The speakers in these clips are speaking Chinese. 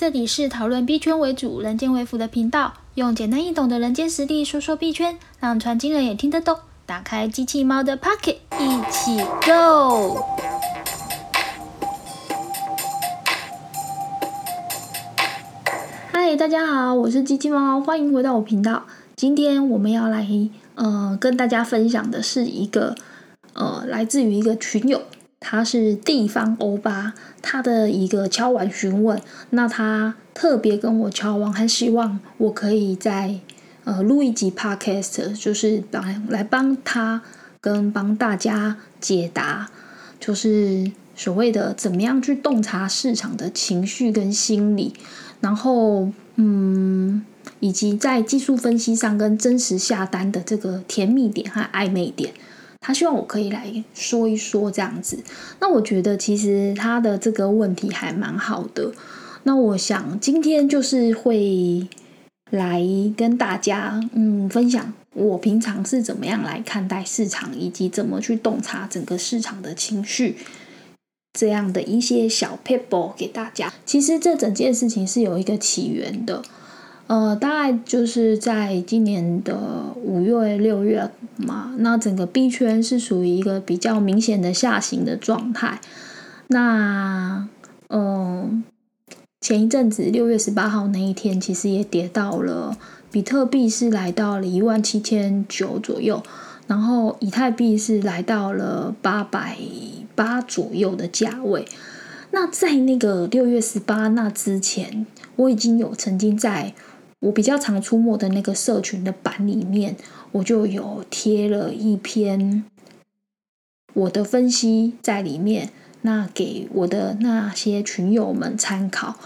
这里是讨论币圈为主、人间为辅的频道，用简单易懂的人间实力说说币圈，让传经人也听得懂。打开机器猫的 Pocket，一起 Go！嗨，大家好，我是机器猫，欢迎回到我频道。今天我们要来呃跟大家分享的是一个呃来自于一个群友。他是地方欧巴，他的一个敲完询问，那他特别跟我敲完，还希望我可以在呃录一集 podcast，就是来来帮他跟帮大家解答，就是所谓的怎么样去洞察市场的情绪跟心理，然后嗯，以及在技术分析上跟真实下单的这个甜蜜点和暧昧点。他希望我可以来说一说这样子，那我觉得其实他的这个问题还蛮好的。那我想今天就是会来跟大家嗯分享我平常是怎么样来看待市场，以及怎么去洞察整个市场的情绪这样的一些小 paper 给大家。其实这整件事情是有一个起源的。呃，大概就是在今年的五月、六月嘛，那整个币圈是属于一个比较明显的下行的状态。那，嗯，前一阵子六月十八号那一天，其实也跌到了比特币是来到了一万七千九左右，然后以太币是来到了八百八左右的价位。那在那个六月十八那之前，我已经有曾经在。我比较常出没的那个社群的版里面，我就有贴了一篇我的分析在里面，那给我的那些群友们参考。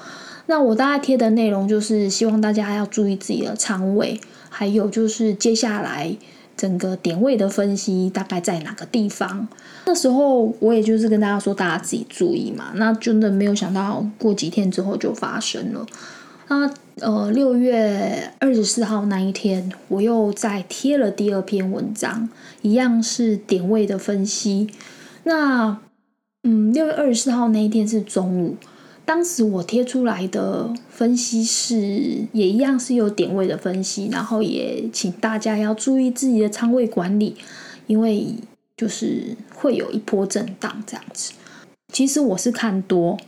那我大概贴的内容就是希望大家要注意自己的仓位，还有就是接下来整个点位的分析大概在哪个地方。那时候我也就是跟大家说，大家自己注意嘛。那真的没有想到过几天之后就发生了。那呃，六月二十四号那一天，我又再贴了第二篇文章，一样是点位的分析。那嗯，六月二十四号那一天是中午，当时我贴出来的分析是也一样是有点位的分析，然后也请大家要注意自己的仓位管理，因为就是会有一波震荡这样子。其实我是看多。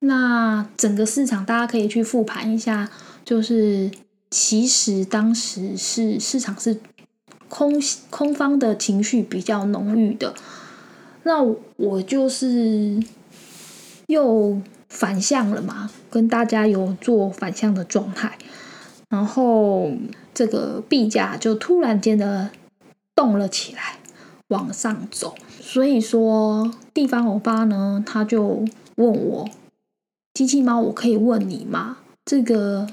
那整个市场，大家可以去复盘一下，就是其实当时是市场是空空方的情绪比较浓郁的。那我就是又反向了嘛，跟大家有做反向的状态，然后这个币价就突然间的动了起来，往上走。所以说，地方欧巴呢，他就问我。机器猫，我可以问你吗？这个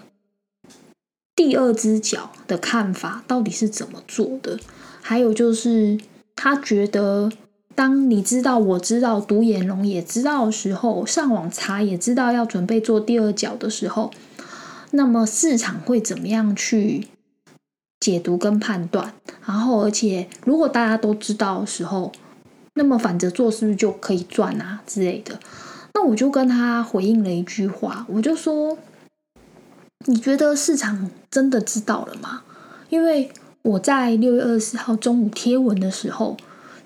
第二只脚的看法到底是怎么做的？还有就是，他觉得当你知道、我知道、独眼龙也知道的时候，上网查也知道要准备做第二脚的时候，那么市场会怎么样去解读跟判断？然后，而且如果大家都知道的时候，那么反着做是不是就可以赚啊之类的？那我就跟他回应了一句话，我就说：“你觉得市场真的知道了吗？”因为我在六月二十四号中午贴文的时候，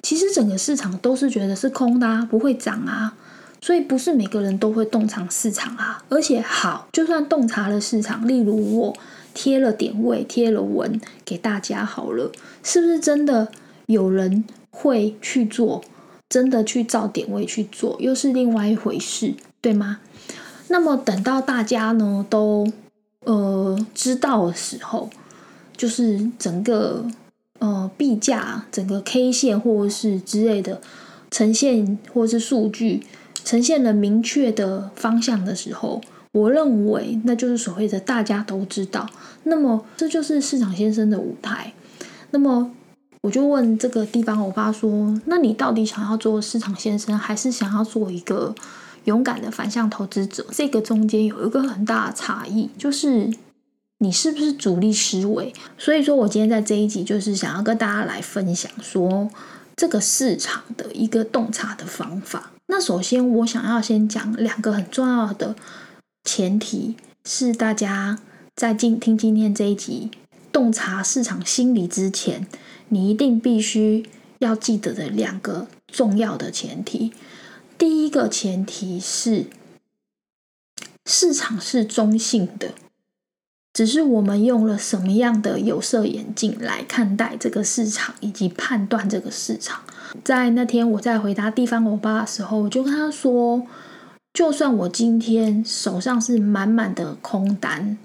其实整个市场都是觉得是空的，啊，不会涨啊，所以不是每个人都会洞察市场啊。而且好，就算洞察了市场，例如我贴了点位、贴了文给大家好了，是不是真的有人会去做？真的去照点位去做，又是另外一回事，对吗？那么等到大家呢都呃知道的时候，就是整个呃币价、整个 K 线或是之类的呈现，或是数据呈现了明确的方向的时候，我认为那就是所谓的大家都知道。那么这就是市场先生的舞台。那么。我就问这个地方欧巴说：“那你到底想要做市场先生，还是想要做一个勇敢的反向投资者？这个中间有一个很大的差异，就是你是不是主力思维？所以说我今天在这一集就是想要跟大家来分享说这个市场的一个洞察的方法。那首先我想要先讲两个很重要的前提是大家在今听今天这一集洞察市场心理之前，你一定必须要记得的两个重要的前提。第一个前提是市场是中性的，只是我们用了什么样的有色眼镜来看待这个市场以及判断这个市场。在那天我在回答地方欧巴的时候，我就跟他说。就算我今天手上是满满的空单，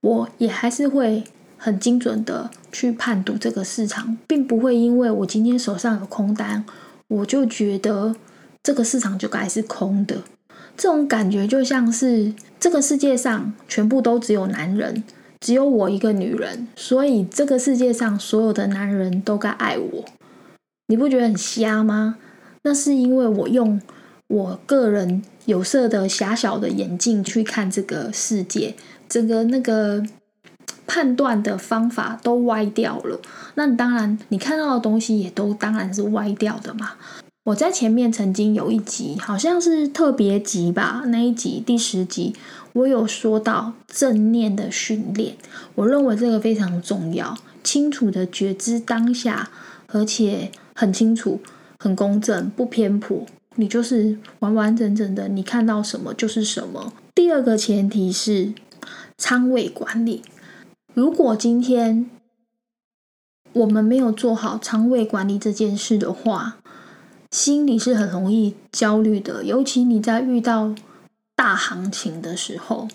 我也还是会很精准的去判读这个市场，并不会因为我今天手上有空单，我就觉得这个市场就该是空的。这种感觉就像是这个世界上全部都只有男人，只有我一个女人，所以这个世界上所有的男人都该爱我。你不觉得很瞎吗？那是因为我用。我个人有色的狭小的眼镜去看这个世界，整个那个判断的方法都歪掉了。那当然，你看到的东西也都当然是歪掉的嘛。我在前面曾经有一集，好像是特别集吧，那一集第十集，我有说到正念的训练。我认为这个非常重要，清楚的觉知当下，而且很清楚、很公正、不偏颇。你就是完完整整的，你看到什么就是什么。第二个前提是仓位管理。如果今天我们没有做好仓位管理这件事的话，心里是很容易焦虑的。尤其你在遇到大行情的时候，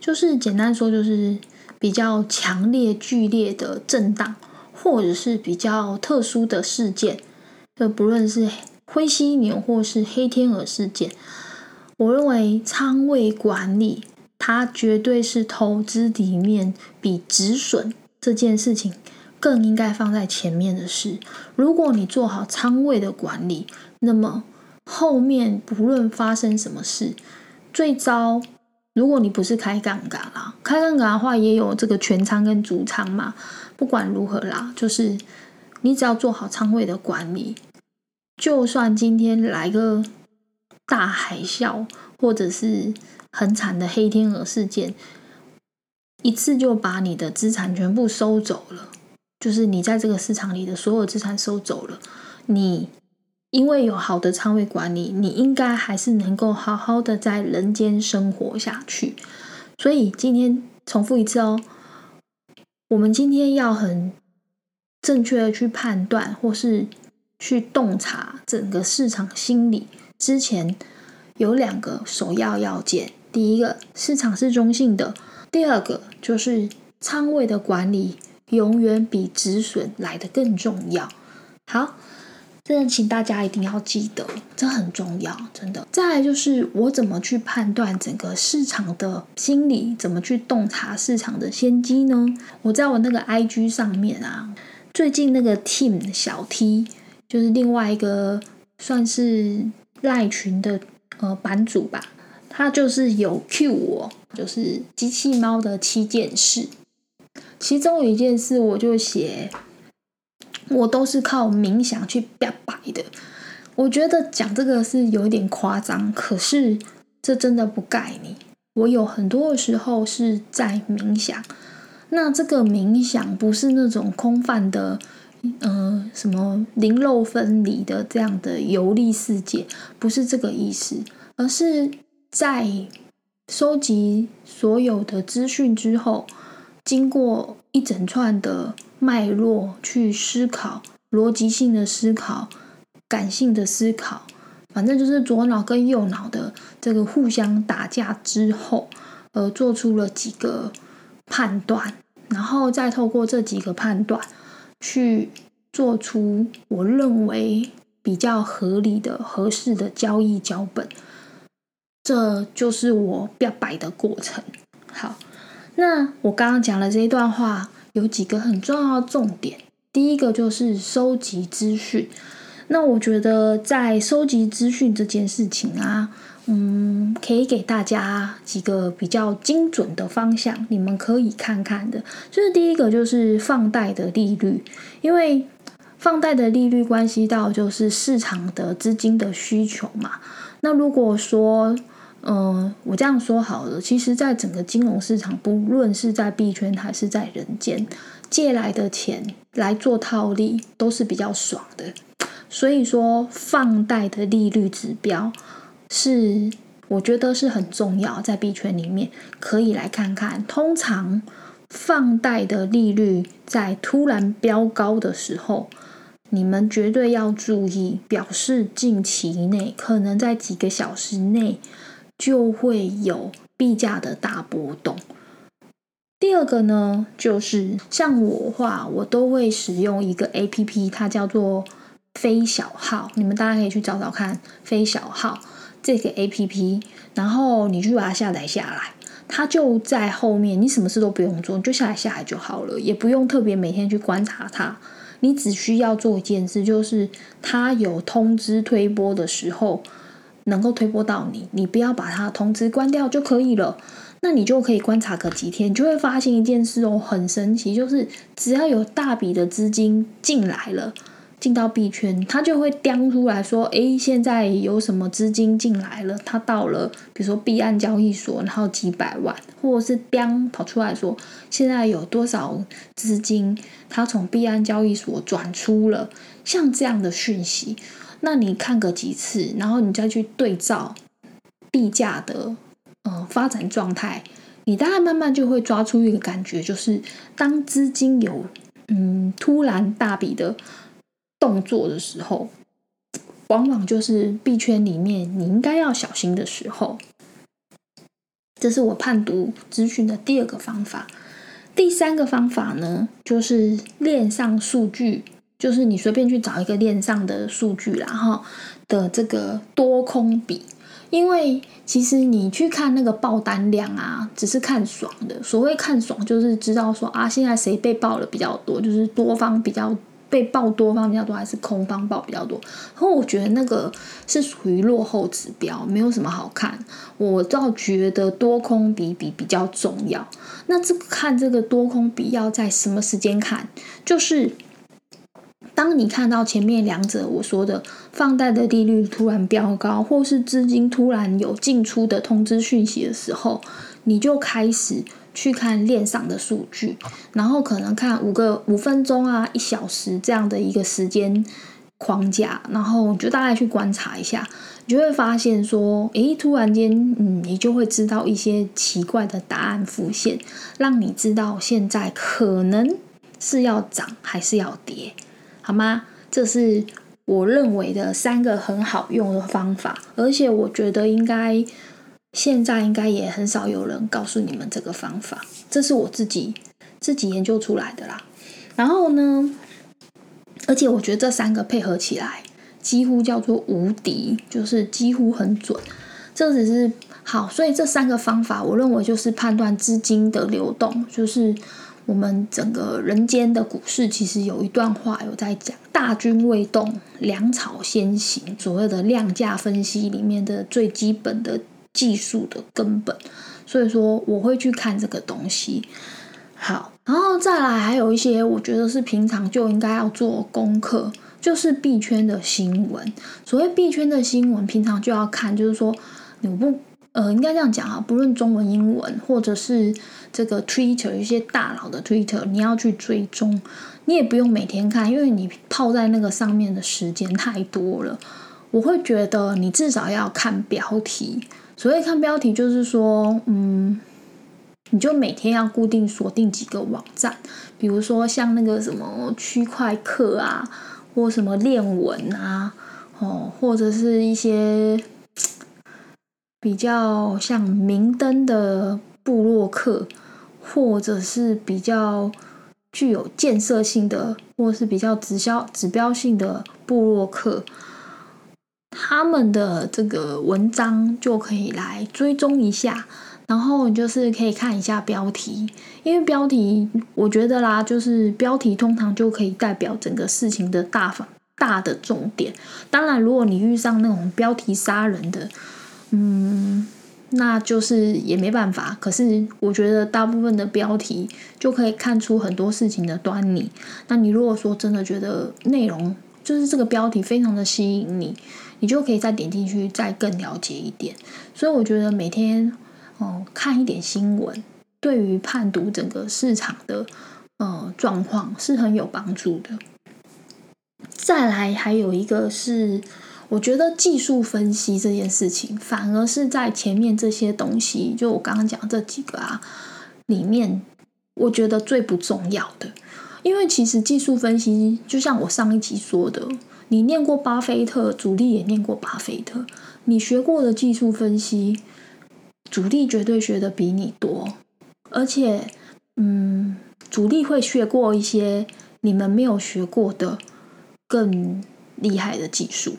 就是简单说，就是比较强烈、剧烈的震荡，或者是比较特殊的事件，就不论是。灰犀牛或是黑天鹅事件，我认为仓位管理它绝对是投资里面比止损这件事情更应该放在前面的事。如果你做好仓位的管理，那么后面不论发生什么事，最糟如果你不是开杠杆啦，开杠杆的话也有这个全仓跟主仓嘛。不管如何啦，就是你只要做好仓位的管理。就算今天来个大海啸，或者是很惨的黑天鹅事件，一次就把你的资产全部收走了，就是你在这个市场里的所有资产收走了。你因为有好的仓位管理，你应该还是能够好好的在人间生活下去。所以今天重复一次哦，我们今天要很正确的去判断，或是。去洞察整个市场心理之前，有两个首要要件：第一个，市场是中性的；第二个，就是仓位的管理永远比止损来的更重要。好，这请大家一定要记得，这很重要，真的。再来就是我怎么去判断整个市场的心理，怎么去洞察市场的先机呢？我在我那个 IG 上面啊，最近那个 Team 小 T。就是另外一个算是赖群的呃版主吧，他就是有 Q 我，就是机器猫的七件事，其中有一件事我就写，我都是靠冥想去表白的。我觉得讲这个是有一点夸张，可是这真的不盖你。我有很多的时候是在冥想，那这个冥想不是那种空泛的。嗯，什么灵肉分离的这样的游历世界，不是这个意思，而是在收集所有的资讯之后，经过一整串的脉络去思考，逻辑性的思考，感性的思考，反正就是左脑跟右脑的这个互相打架之后，而做出了几个判断，然后再透过这几个判断。去做出我认为比较合理的、合适的交易脚本，这就是我表白的过程。好，那我刚刚讲的这一段话有几个很重要的重点。第一个就是收集资讯。那我觉得在收集资讯这件事情啊。嗯，可以给大家几个比较精准的方向，你们可以看看的。就是第一个，就是放贷的利率，因为放贷的利率关系到就是市场的资金的需求嘛。那如果说嗯，我这样说好了，其实，在整个金融市场，不论是在币圈还是在人间，借来的钱来做套利都是比较爽的。所以说，放贷的利率指标是我觉得是很重要，在币圈里面可以来看看。通常放贷的利率在突然飙高的时候，你们绝对要注意，表示近期内可能在几个小时内。就会有币价的大波动。第二个呢，就是像我话，我都会使用一个 A P P，它叫做飞小号。你们大家可以去找找看飞小号这个 A P P，然后你去把它下载下来，它就在后面，你什么事都不用做，你就下载下来就好了，也不用特别每天去观察它。你只需要做一件事，就是它有通知推播的时候。能够推波到你，你不要把它通知关掉就可以了。那你就可以观察个几天，你就会发现一件事哦，很神奇，就是只要有大笔的资金进来了，进到币圈，它就会叼出来说：“诶，现在有什么资金进来了？它到了，比如说币安交易所，然后几百万，或者是叼跑出来说，现在有多少资金，它从币安交易所转出了，像这样的讯息。”那你看个几次，然后你再去对照币价的呃发展状态，你大概慢慢就会抓出一个感觉，就是当资金有嗯突然大笔的动作的时候，往往就是币圈里面你应该要小心的时候。这是我判读资讯的第二个方法。第三个方法呢，就是链上数据。就是你随便去找一个链上的数据，然后的这个多空比，因为其实你去看那个爆单量啊，只是看爽的。所谓看爽，就是知道说啊，现在谁被爆的比较多，就是多方比较被爆多方比较多，还是空方爆比较多。然后我觉得那个是属于落后指标，没有什么好看。我倒觉得多空比比比较重要。那这个看这个多空比要在什么时间看？就是。当你看到前面两者我说的放贷的利率突然飙高，或是资金突然有进出的通知讯息的时候，你就开始去看链上的数据，然后可能看五个五分钟啊、一小时这样的一个时间框架，然后就大概去观察一下，你就会发现说，诶，突然间，嗯，你就会知道一些奇怪的答案浮现，让你知道现在可能是要涨还是要跌。好吗？这是我认为的三个很好用的方法，而且我觉得应该现在应该也很少有人告诉你们这个方法，这是我自己自己研究出来的啦。然后呢，而且我觉得这三个配合起来几乎叫做无敌，就是几乎很准。这只是好，所以这三个方法，我认为就是判断资金的流动，就是。我们整个人间的股市，其实有一段话有在讲“大军未动，粮草先行”，所谓的量价分析里面的最基本的技术的根本。所以说，我会去看这个东西。好，然后再来还有一些，我觉得是平常就应该要做功课，就是币圈的新闻。所谓币圈的新闻，平常就要看，就是说你不。呃，应该这样讲啊，不论中文、英文，或者是这个 Twitter 一些大佬的 Twitter，你要去追踪，你也不用每天看，因为你泡在那个上面的时间太多了。我会觉得你至少要看标题。所谓看标题，就是说，嗯，你就每天要固定锁定几个网站，比如说像那个什么区块课啊，或什么练文啊，哦，或者是一些。比较像明灯的布洛克，或者是比较具有建设性的，或是比较指标指标性的布洛克，他们的这个文章就可以来追踪一下。然后就是可以看一下标题，因为标题我觉得啦，就是标题通常就可以代表整个事情的大方大的重点。当然，如果你遇上那种标题杀人的。嗯，那就是也没办法。可是我觉得大部分的标题就可以看出很多事情的端倪。那你如果说真的觉得内容就是这个标题非常的吸引你，你就可以再点进去，再更了解一点。所以我觉得每天哦看一点新闻，对于判读整个市场的呃状况是很有帮助的。再来还有一个是，我觉得技术分析这件事情，反而是在前面这些东西，就我刚刚讲这几个啊里面，我觉得最不重要的。因为其实技术分析，就像我上一集说的，你念过巴菲特，主力也念过巴菲特，你学过的技术分析，主力绝对学的比你多，而且，嗯，主力会学过一些你们没有学过的更厉害的技术，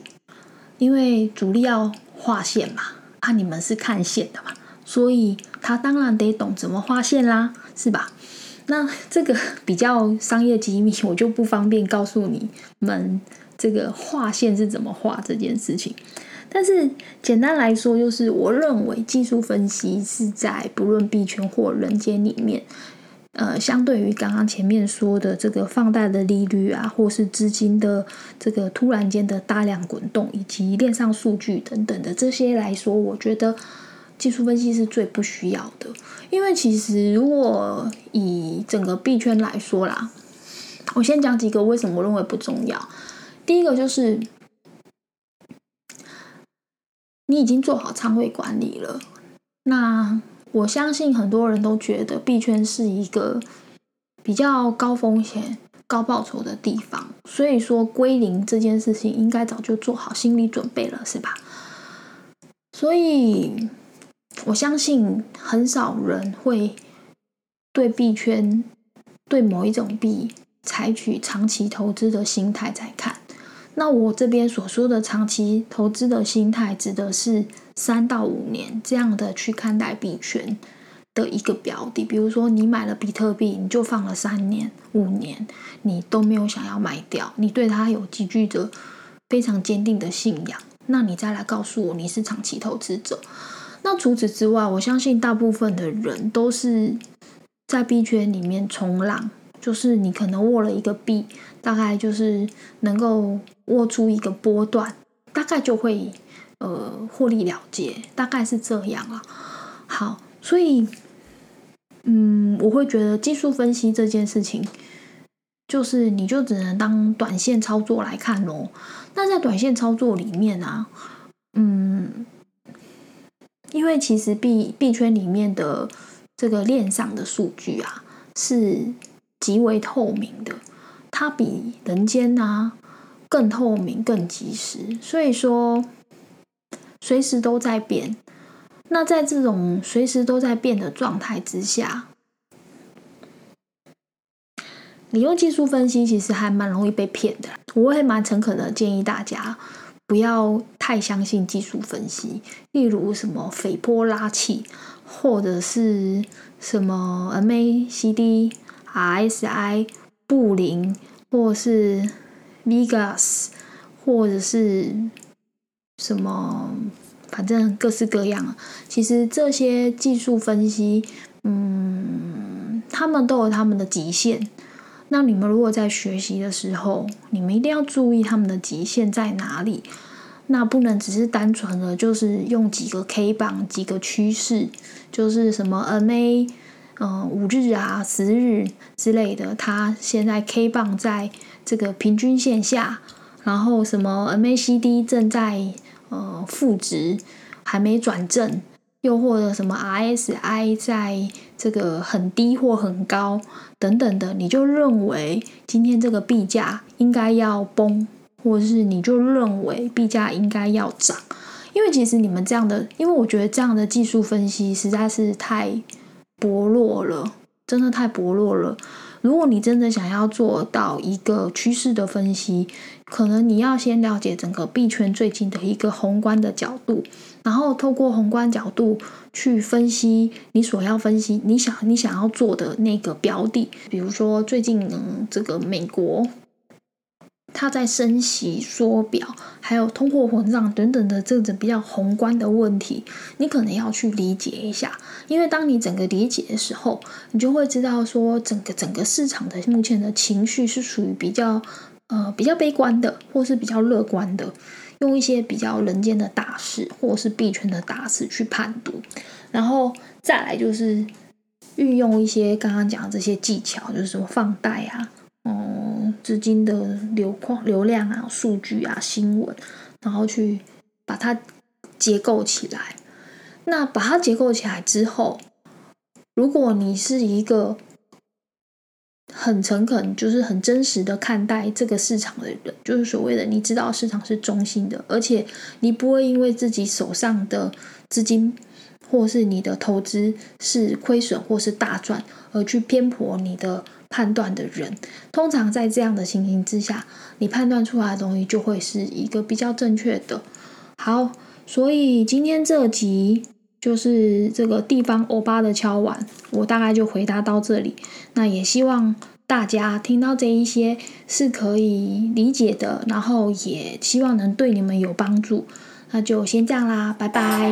因为主力要画线嘛，啊，你们是看线的嘛，所以他当然得懂怎么画线啦，是吧？那这个比较商业机密，我就不方便告诉你们这个画线是怎么画这件事情。但是简单来说，就是我认为技术分析是在不论币圈或人间里面，呃，相对于刚刚前面说的这个放贷的利率啊，或是资金的这个突然间的大量滚动，以及链上数据等等的这些来说，我觉得。技术分析是最不需要的，因为其实如果以整个币圈来说啦，我先讲几个为什么我认为不重要。第一个就是你已经做好仓位管理了，那我相信很多人都觉得币圈是一个比较高风险、高报酬的地方，所以说归零这件事情应该早就做好心理准备了，是吧？所以。我相信很少人会对币圈、对某一种币采取长期投资的心态在看。那我这边所说的长期投资的心态，指的是三到五年这样的去看待币圈的一个标的。比如说，你买了比特币，你就放了三年、五年，你都没有想要卖掉，你对它有极具的非常坚定的信仰，那你再来告诉我你是长期投资者。那除此之外，我相信大部分的人都是在币圈里面冲浪，就是你可能握了一个币，大概就是能够握出一个波段，大概就会呃获利了结，大概是这样啊。好，所以嗯，我会觉得技术分析这件事情，就是你就只能当短线操作来看咯。那在短线操作里面啊，嗯。因为其实币币圈里面的这个链上的数据啊，是极为透明的，它比人间啊更透明、更及时，所以说随时都在变。那在这种随时都在变的状态之下，你用技术分析其实还蛮容易被骗的。我会蛮诚恳的建议大家。不要太相信技术分析，例如什么斐波拉契，或者是什么 MACD、RSI、布林，或是 Vegas，或者是什么，反正各式各样。其实这些技术分析，嗯，他们都有他们的极限。那你们如果在学习的时候，你们一定要注意他们的极限在哪里。那不能只是单纯的，就是用几个 K 棒、几个趋势，就是什么 MA，嗯，五日啊、十日之类的，它现在 K 棒在这个平均线下，然后什么 MACD 正在呃负值，还没转正，又或者什么 RSI 在这个很低或很高等等的，你就认为今天这个币价应该要崩。或者是你就认为币价应该要涨，因为其实你们这样的，因为我觉得这样的技术分析实在是太薄弱了，真的太薄弱了。如果你真的想要做到一个趋势的分析，可能你要先了解整个币圈最近的一个宏观的角度，然后透过宏观角度去分析你所要分析、你想你想要做的那个标的，比如说最近这个美国。它在升息、缩表，还有通货膨胀等等的这种比较宏观的问题，你可能要去理解一下。因为当你整个理解的时候，你就会知道说，整个整个市场的目前的情绪是属于比较呃比较悲观的，或是比较乐观的。用一些比较人间的大事或是币圈的大事去判读，然后再来就是运用一些刚刚讲的这些技巧，就是什么放贷啊，嗯，资金的流况、流量啊、数据啊、新闻，然后去把它结构起来。那把它结构起来之后，如果你是一个很诚恳，就是很真实的看待这个市场的人，就是所谓的你知道市场是中性的，而且你不会因为自己手上的资金或是你的投资是亏损或是大赚而去偏颇你的判断的人，通常在这样的情形之下，你判断出来的东西就会是一个比较正确的。好，所以今天这集。就是这个地方欧巴的敲碗，我大概就回答到这里。那也希望大家听到这一些是可以理解的，然后也希望能对你们有帮助。那就先这样啦，拜拜。